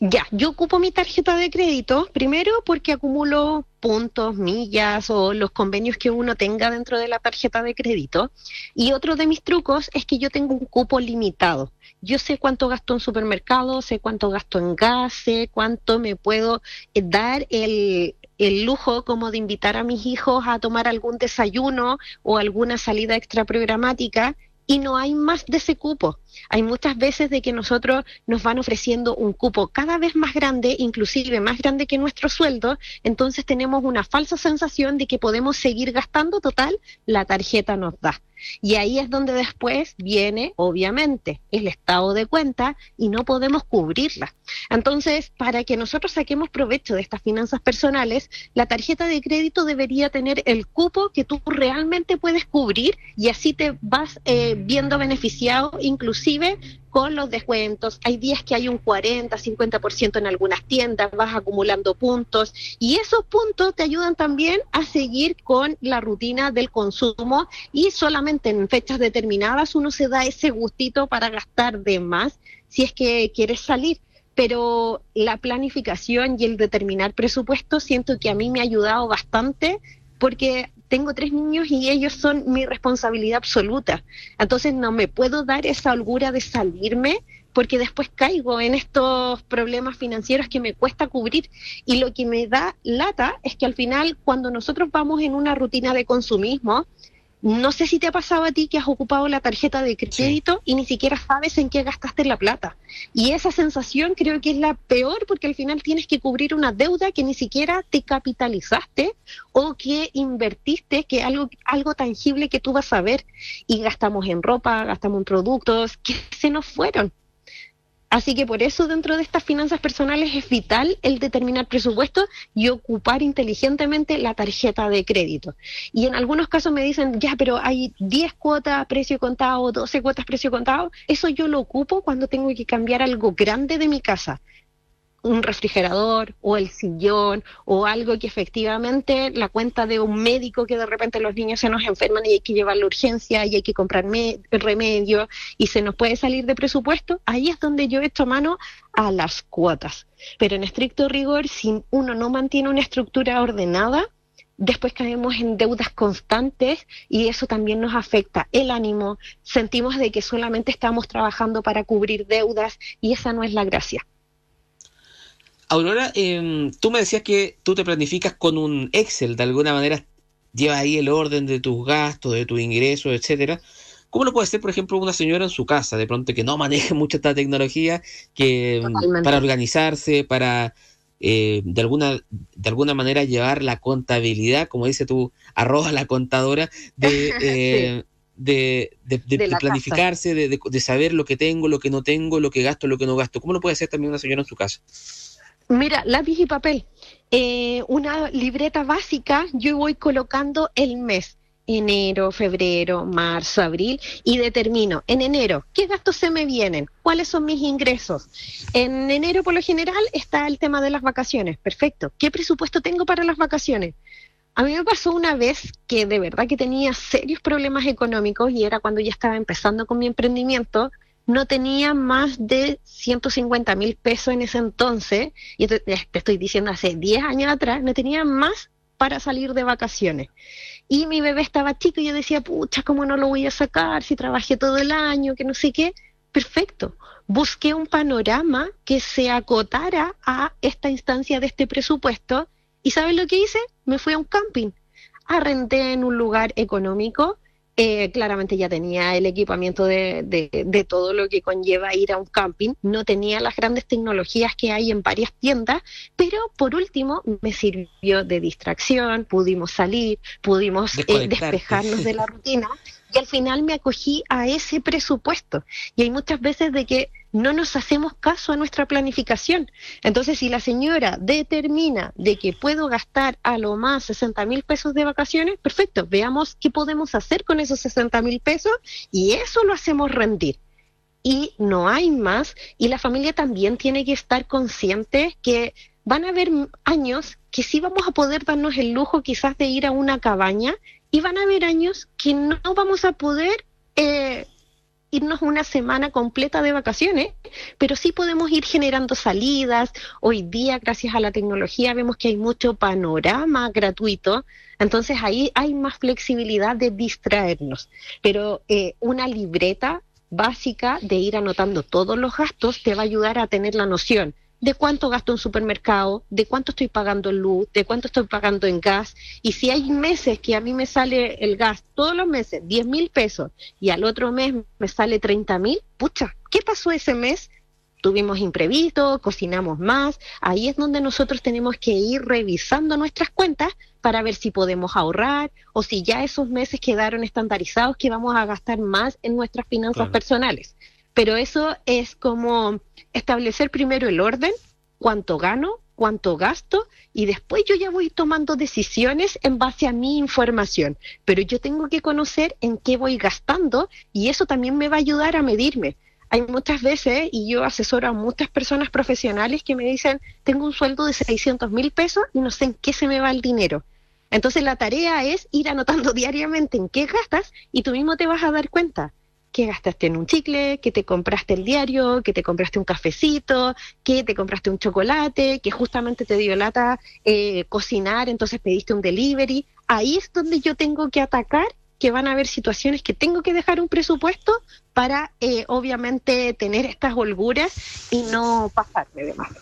Ya, yo ocupo mi tarjeta de crédito primero porque acumulo puntos, millas o los convenios que uno tenga dentro de la tarjeta de crédito. Y otro de mis trucos es que yo tengo un cupo limitado. Yo sé cuánto gasto en supermercado, sé cuánto gasto en gas, sé cuánto me puedo eh, dar el, el lujo como de invitar a mis hijos a tomar algún desayuno o alguna salida extra programática y no hay más de ese cupo. Hay muchas veces de que nosotros nos van ofreciendo un cupo cada vez más grande, inclusive más grande que nuestro sueldo, entonces tenemos una falsa sensación de que podemos seguir gastando, total, la tarjeta nos da. Y ahí es donde después viene, obviamente, el estado de cuenta y no podemos cubrirla. Entonces, para que nosotros saquemos provecho de estas finanzas personales, la tarjeta de crédito debería tener el cupo que tú realmente puedes cubrir y así te vas eh, viendo beneficiado inclusive con los descuentos. Hay días que hay un 40, 50% en algunas tiendas, vas acumulando puntos y esos puntos te ayudan también a seguir con la rutina del consumo y solamente en fechas determinadas uno se da ese gustito para gastar de más si es que quieres salir pero la planificación y el determinar presupuesto siento que a mí me ha ayudado bastante porque tengo tres niños y ellos son mi responsabilidad absoluta. Entonces no me puedo dar esa holgura de salirme porque después caigo en estos problemas financieros que me cuesta cubrir. Y lo que me da lata es que al final, cuando nosotros vamos en una rutina de consumismo, no sé si te ha pasado a ti que has ocupado la tarjeta de crédito y ni siquiera sabes en qué gastaste la plata. Y esa sensación creo que es la peor porque al final tienes que cubrir una deuda que ni siquiera te capitalizaste o que invertiste, que algo, algo tangible que tú vas a ver. Y gastamos en ropa, gastamos en productos que se nos fueron. Así que por eso dentro de estas finanzas personales es vital el determinar presupuesto y ocupar inteligentemente la tarjeta de crédito. Y en algunos casos me dicen, ya, pero hay 10 cuotas precio contado, 12 cuotas precio contado. Eso yo lo ocupo cuando tengo que cambiar algo grande de mi casa un refrigerador o el sillón o algo que efectivamente la cuenta de un médico que de repente los niños se nos enferman y hay que llevar la urgencia y hay que comprar remedio y se nos puede salir de presupuesto, ahí es donde yo echo mano a las cuotas. Pero en estricto rigor, si uno no mantiene una estructura ordenada, después caemos en deudas constantes y eso también nos afecta el ánimo, sentimos de que solamente estamos trabajando para cubrir deudas y esa no es la gracia. Aurora, em, tú me decías que tú te planificas con un Excel, de alguna manera lleva ahí el orden de tus gastos, de tus ingresos, etcétera. ¿Cómo lo puede hacer, por ejemplo, una señora en su casa, de pronto que no maneje mucha esta tecnología, que para organizarse, para eh, de, alguna, de alguna manera llevar la contabilidad, como dice tú, arroja la contadora, de, de, planificarse, de, saber lo que tengo, lo que no tengo, lo que gasto, lo que no gasto. ¿Cómo lo puede hacer también una señora en su casa? Mira, lápiz y papel. Eh, una libreta básica, yo voy colocando el mes enero, febrero, marzo, abril y determino en enero qué gastos se me vienen, cuáles son mis ingresos. En enero por lo general está el tema de las vacaciones, perfecto. ¿Qué presupuesto tengo para las vacaciones? A mí me pasó una vez que de verdad que tenía serios problemas económicos y era cuando ya estaba empezando con mi emprendimiento. No tenía más de 150 mil pesos en ese entonces, y te, estoy diciendo hace 10 años atrás, no tenía más para salir de vacaciones y mi bebé estaba chico y yo decía, pucha, ¿cómo no lo voy a sacar si trabajé todo el año, que no sé qué? Perfecto. Busqué un panorama que se acotara a esta instancia de este presupuesto y ¿sabes lo que hice? Me fui a un camping. Arrendé en un lugar económico eh, claramente ya tenía el equipamiento de, de, todo lo que conlleva ir a un camping, no tenía las grandes tecnologías que hay en varias tiendas, pero por último me sirvió de distracción, pudimos salir, pudimos eh, despejarnos de la rutina y al final me acogí a ese presupuesto. Y hay muchas veces de que no nos hacemos caso a nuestra planificación. Entonces, si la señora determina de que puedo gastar a lo más 60 mil pesos de vacaciones, perfecto, veamos qué podemos hacer con esos 60 mil pesos y eso lo hacemos rendir. Y no hay más, y la familia también tiene que estar consciente que van a haber años que sí vamos a poder darnos el lujo quizás de ir a una cabaña y van a haber años que no vamos a poder eh, irnos una semana completa de vacaciones, pero sí podemos ir generando salidas. Hoy día, gracias a la tecnología, vemos que hay mucho panorama gratuito, entonces ahí hay más flexibilidad de distraernos. Pero eh, una libreta básica de ir anotando todos los gastos te va a ayudar a tener la noción de cuánto gasto en supermercado, de cuánto estoy pagando en luz, de cuánto estoy pagando en gas. Y si hay meses que a mí me sale el gas todos los meses 10 mil pesos y al otro mes me sale 30 mil, pucha, ¿qué pasó ese mes? Tuvimos imprevisto, cocinamos más. Ahí es donde nosotros tenemos que ir revisando nuestras cuentas para ver si podemos ahorrar o si ya esos meses quedaron estandarizados que vamos a gastar más en nuestras finanzas personales. Pero eso es como establecer primero el orden, cuánto gano, cuánto gasto y después yo ya voy tomando decisiones en base a mi información. Pero yo tengo que conocer en qué voy gastando y eso también me va a ayudar a medirme. Hay muchas veces, y yo asesoro a muchas personas profesionales que me dicen, tengo un sueldo de 600 mil pesos y no sé en qué se me va el dinero. Entonces la tarea es ir anotando diariamente en qué gastas y tú mismo te vas a dar cuenta que gastaste en un chicle, que te compraste el diario, que te compraste un cafecito, que te compraste un chocolate, que justamente te dio lata eh, cocinar, entonces pediste un delivery. Ahí es donde yo tengo que atacar, que van a haber situaciones que tengo que dejar un presupuesto para, eh, obviamente, tener estas holguras y no pasarme de más.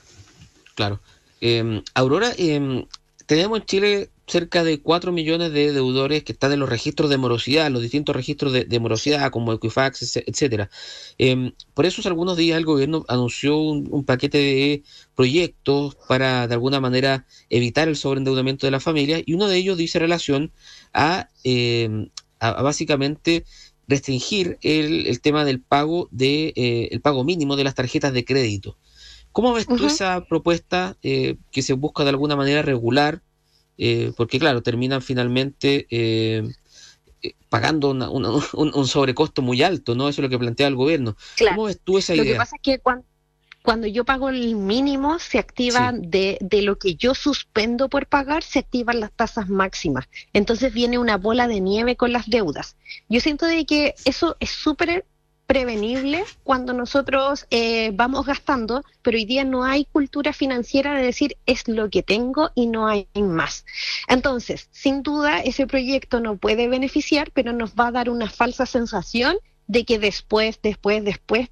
Claro. Em, Aurora, eh, tenemos en Chile cerca de 4 millones de deudores que están en los registros de morosidad, los distintos registros de, morosidad como Equifax, etcétera. Em, por eso hace algunos días el gobierno anunció un, paquete de proyectos para de alguna manera evitar el sobreendeudamiento de la familia y uno de ellos dice relación a, em, básicamente restringir el, tema del pago de eh, el pago mínimo de las tarjetas de crédito. ¿Cómo ves tú esa propuesta eh, que se busca de alguna manera regular eh, porque claro, terminan finalmente eh, eh, pagando un, sobrecosto muy alto, ¿no? Eso es lo que plantea el gobierno. ¿Cómo ves tú esa idea? Lo que pasa es que cuando, yo pago el mínimo, se activan de, de lo que yo suspendo por pagar, se activan las tasas máximas. Entonces viene una bola de nieve con las deudas. Yo siento de que eso es súper prevenible cuando nosotros eh, vamos gastando, pero hoy día no hay cultura financiera de decir es lo que tengo y no hay más. Entonces, sin duda, ese proyecto no puede beneficiar, pero nos va a dar una falsa sensación de que después, después, después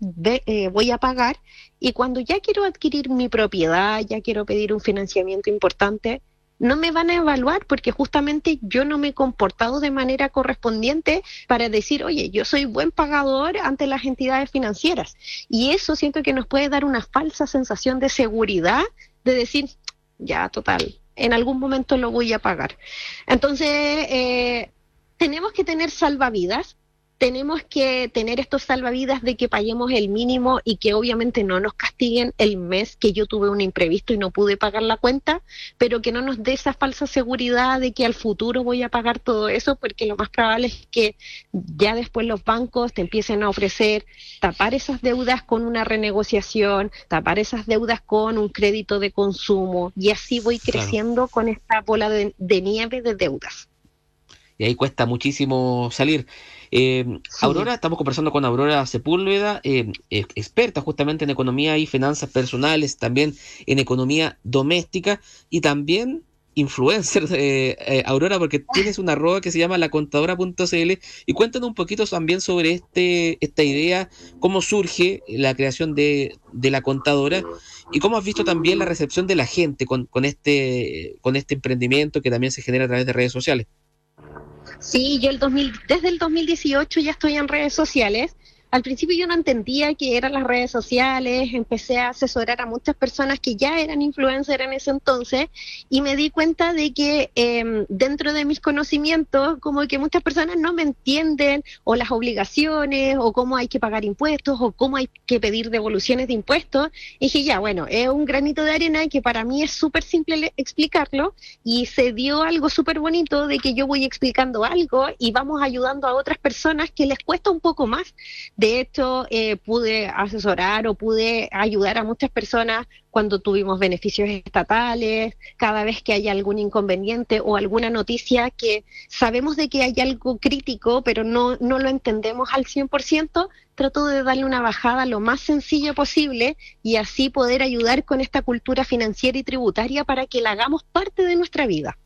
eh, voy a pagar y cuando ya quiero adquirir mi propiedad, ya quiero pedir un financiamiento importante, no me van a evaluar porque justamente yo no me he comportado de manera correspondiente para decir, oye, yo soy buen pagador ante las entidades financieras. Y eso siento que nos puede dar una falsa sensación de seguridad de decir, ya, total, en algún momento lo voy a pagar. Entonces, eh, tenemos que tener salvavidas tenemos que tener estos salvavidas de que paguemos el mínimo y que obviamente no nos castiguen el mes que yo tuve un imprevisto y no pude pagar la cuenta, pero que no nos dé esa falsa seguridad de que al futuro voy a pagar todo eso, porque lo más probable es que ya después los bancos te empiecen a ofrecer tapar esas deudas con una renegociación, tapar esas deudas con un crédito de consumo y así voy creciendo con esta bola de, de nieve de deudas. Y ahí cuesta muchísimo salir. Eh, Aurora, estamos conversando con Aurora Sepúlveda, eh, experta justamente en economía y finanzas personales, también en economía doméstica y también influencer, eh, Aurora, porque tienes una arroba que se llama lacontadora.cl y cuéntanos un poquito también sobre este, esta idea, cómo surge la creación de, de la contadora y cómo has visto también la recepción de la gente con, con, este, con este emprendimiento que también se genera a través de redes sociales. Sí, yo el 2000, desde el 2018 ya estoy en redes sociales al principio yo no entendía qué eran las redes sociales, empecé a asesorar a muchas personas que ya eran influencers en ese entonces y me di cuenta de que em, dentro de mis conocimientos como que muchas personas no me entienden o las obligaciones o cómo hay que pagar impuestos o cómo hay que pedir devoluciones de impuestos. Y dije, ya, bueno, es un granito de arena que para mí es súper simple explicarlo y se dio algo súper bonito de que yo voy explicando algo y vamos ayudando a otras personas que les cuesta un poco más de hecho, eh, pude asesorar o pude ayudar a muchas personas cuando tuvimos beneficios estatales, cada vez que hay algún inconveniente o alguna noticia que sabemos de que hay algo crítico, pero no, no lo entendemos al 100%, trato de darle una bajada lo más sencillo posible y así poder ayudar con esta cultura financiera y tributaria para que la hagamos parte de nuestra vida.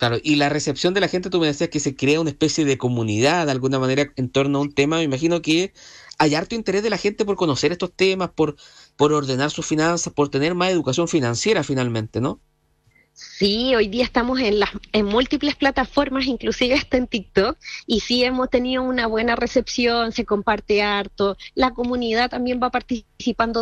Claro, y la recepción de la gente, tú me decías que se crea una especie de comunidad de alguna manera en torno a un tema. Me imagino que hay harto interés de la gente por conocer estos temas, por, por ordenar sus finanzas, por tener más educación financiera finalmente, ¿no? Sí, hoy día estamos en las en múltiples plataformas, inclusive hasta en TikTok, y sí hemos tenido una buena recepción, se comparte harto, la comunidad también va participando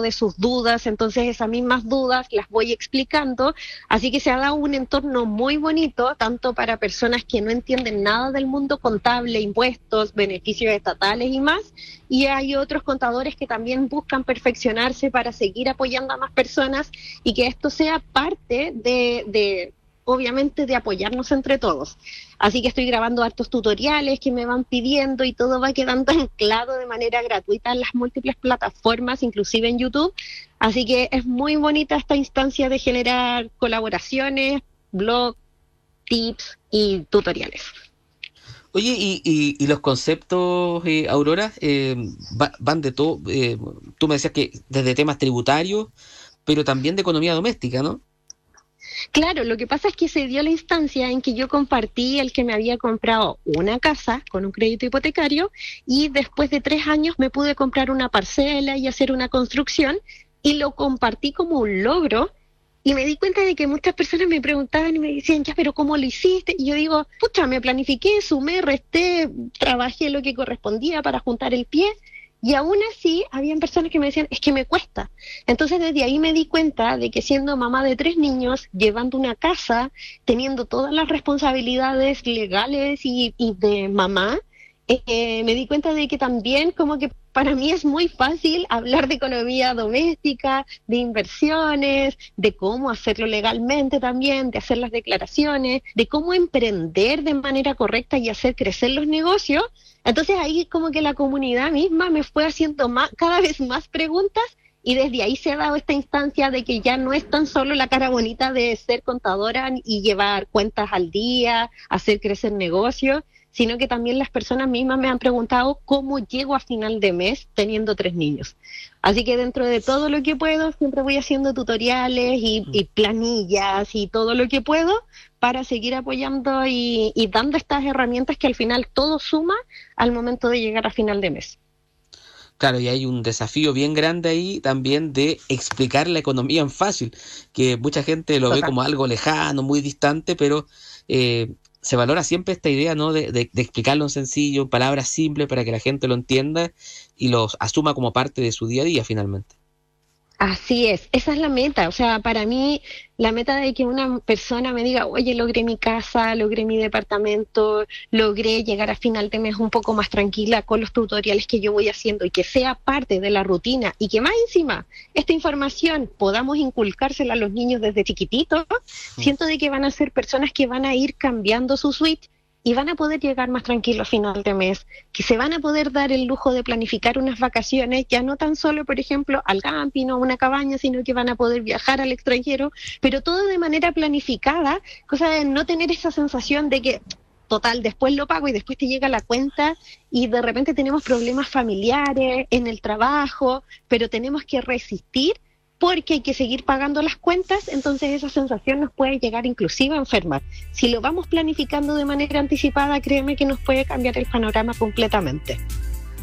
de sus dudas, entonces esas mismas dudas las voy explicando, así que se ha dado un entorno muy bonito, tanto para personas que no entienden nada del mundo contable, impuestos, beneficios estatales y más, y hay otros contadores que también buscan perfeccionarse para seguir apoyando a más personas y que esto sea parte de obviamente de apoyarnos entre todos. Así que estoy grabando hartos tutoriales que me van pidiendo y todo va quedando anclado de manera gratuita en las múltiples plataformas, inclusive en YouTube. Así que es muy bonita esta instancia de generar colaboraciones, blog, tips y tutoriales. Oye, y, los conceptos, eh, Aurora, eh, van de todo. Eh, tú me decías que desde temas tributarios, pero también de economía doméstica, ¿no? Claro, lo que pasa es que se dio la instancia en que yo compartí el que me había comprado una casa con un crédito hipotecario y después de tres años me pude comprar una parcela y hacer una construcción y lo compartí como un logro y me di cuenta de que muchas personas me preguntaban y me decían, ya, pero ¿cómo lo hiciste? Y yo digo, pucha, me planifiqué, sumé, resté, trabajé lo que correspondía para juntar el pie. Y aún así, habían personas que me decían, es que me cuesta. Entonces, desde ahí me di cuenta de que siendo mamá de tres niños, llevando una casa, teniendo todas las responsabilidades legales y, y de mamá, eh, me di cuenta de que también como que para mí es muy fácil hablar de economía doméstica, de inversiones, de cómo hacerlo legalmente también, de hacer las declaraciones, de cómo emprender de manera correcta y hacer crecer los negocios. Entonces ahí como que la comunidad misma me fue haciendo más, cada vez más preguntas y desde ahí se ha dado esta instancia de que ya no es tan solo la cara bonita de ser contadora y llevar cuentas al día, hacer crecer negocios, sino que también las personas mismas me han preguntado cómo llego a final de mes teniendo tres niños. Así que dentro de todo lo que puedo, siempre voy haciendo tutoriales y, y planillas y todo lo que puedo para seguir apoyando y, y dando estas herramientas que al final todo suma al momento de llegar a final de mes. Claro, y hay un desafío bien grande ahí también de explicar la economía en fácil, que mucha gente lo ve como algo lejano, muy distante, pero eh, se valora siempre esta idea ¿no? de, explicarlo en sencillo, en palabras simples, para que la gente lo entienda y los asuma como parte de su día a día finalmente. Así es, esa es la meta. O sea, para mí, la meta de que una persona me diga, oye, logré mi casa, logré mi departamento, logré llegar a final de mes un poco más tranquila con los tutoriales que yo voy haciendo y que sea parte de la rutina y que más encima esta información podamos inculcársela a los niños desde chiquititos, siento de que van a ser personas que van a ir cambiando su suite y van a poder llegar más tranquilos a final de mes, que se van a poder dar el lujo de planificar unas vacaciones, ya no tan solo, por ejemplo, al camping o a una cabaña, sino que van a poder viajar al extranjero, pero todo de manera planificada, cosa de no tener esa sensación de que total, después lo pago y después te llega la cuenta y de repente tenemos problemas familiares en el trabajo, pero tenemos que resistir porque hay que seguir pagando las cuentas, entonces esa sensación nos puede llegar inclusive a enfermar. Si lo vamos planificando de manera anticipada, créeme que nos puede cambiar el panorama completamente.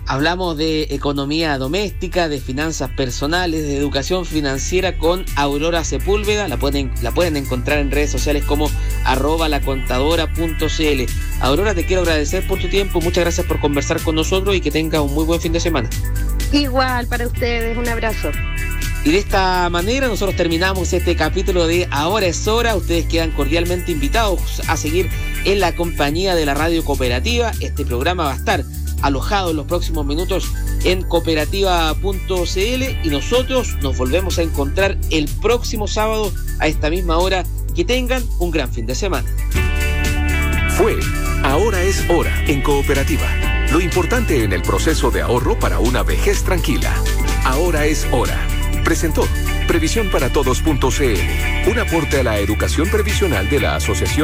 Hablamos de economía doméstica, de finanzas personales, de educación financiera con Aurora Sepúlveda. La pueden, la pueden encontrar en redes sociales como arroba lacontadora.cl. Aurora, te quiero agradecer por tu tiempo. Muchas gracias por conversar con nosotros y que tengas un muy buen fin de semana. Igual para ustedes, un abrazo. Y de esta manera nosotros terminamos este capítulo de Ahora es hora. Ustedes quedan cordialmente invitados a seguir en la compañía de la radio cooperativa. Este programa va a estar alojado en los próximos minutos en cooperativa.cl y nosotros nos volvemos a encontrar el próximo sábado a esta misma hora. Que tengan un gran fin de semana. Fue Ahora es hora en cooperativa. Lo importante en el proceso de ahorro para una vejez tranquila. Ahora es hora. Presentó Previsión para Todos.cl, un aporte a la educación previsional de la Asociación